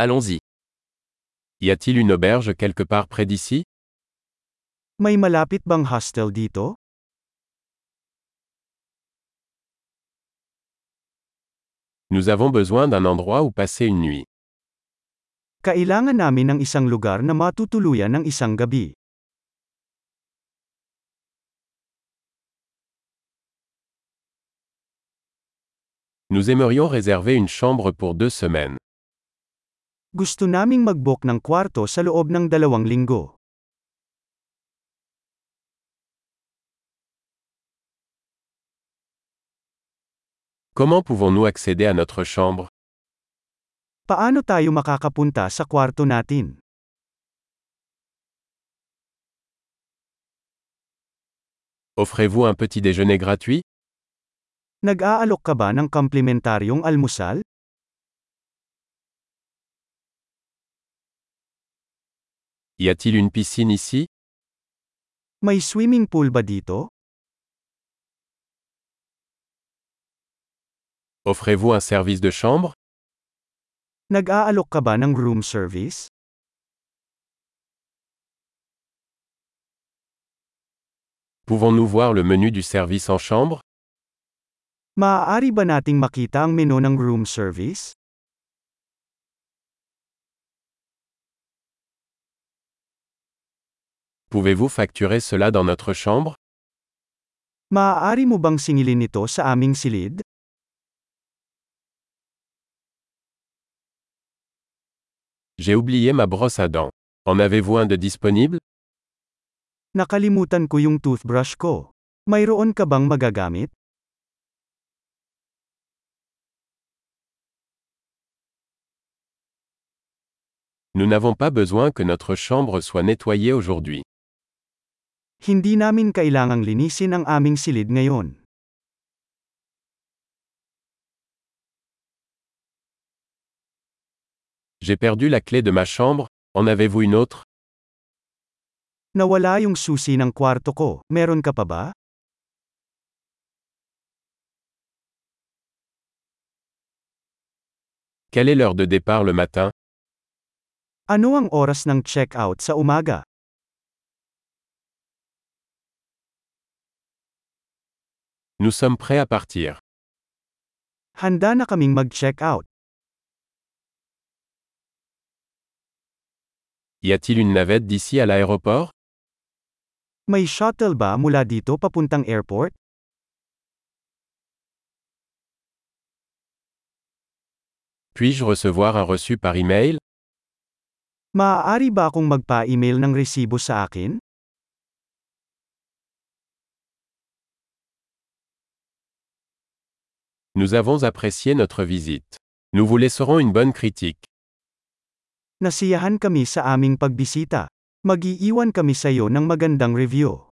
Allons-y. Y a-t-il une auberge quelque part près d'ici? May malapit bang hostel dito? Nous avons besoin d'un endroit où passer une nuit. Kailangan namin ng isang lugar na matutuluyan ng isang gabi. Nous aimerions réserver une chambre pour deux semaines. Gusto naming mag-book ng kwarto sa loob ng dalawang linggo. Comment pouvons-nous accéder à notre chambre Paano tayo makakapunta sa kwarto natin? Offrez-vous un petit déjeuner gratuit Nag-aalok ka ba ng komplementaryong almusal? Y a-t-il une piscine ici? May swimming pool ba dito? Offrez-vous un service de chambre? Nag-aalok ka ba ng room service? Pouvons-nous voir le menu du service en chambre? Maaari ba nating makita ang menu ng room service? Pouvez-vous facturer cela dans notre chambre? Maaari mo bang singilin ito sa aming silid? J'ai oublié ma brosse à dents. En avez-vous un de disponible? Nakalimutan ko yung toothbrush ko. Mayroon ka bang magagamit? Nous n'avons pas besoin que notre chambre soit nettoyée aujourd'hui. Hindi namin kailangang linisin ang aming silid ngayon. J'ai perdu la clé de ma chambre, en avez-vous une autre Nawala yung susi ng kwarto ko, meron ka pa ba? Quelle est l'heure de départ le matin Ano ang oras ng check-out sa umaga? Nous sommes prêts à partir. Handa na kaming mag-check-out. Y a-t-il une navette d'ici à l'aéroport? May shuttle ba mula dito papuntang airport? Puis-je recevoir un reçu par email? Maaari ba akong magpa-email ng resibo sa akin? Nous avons apprécié notre visite. Nous vous laisserons une bonne critique. Nasiyahan kami sa aming pagbisita. Mag-iiwan kami sa iyo ng magandang review.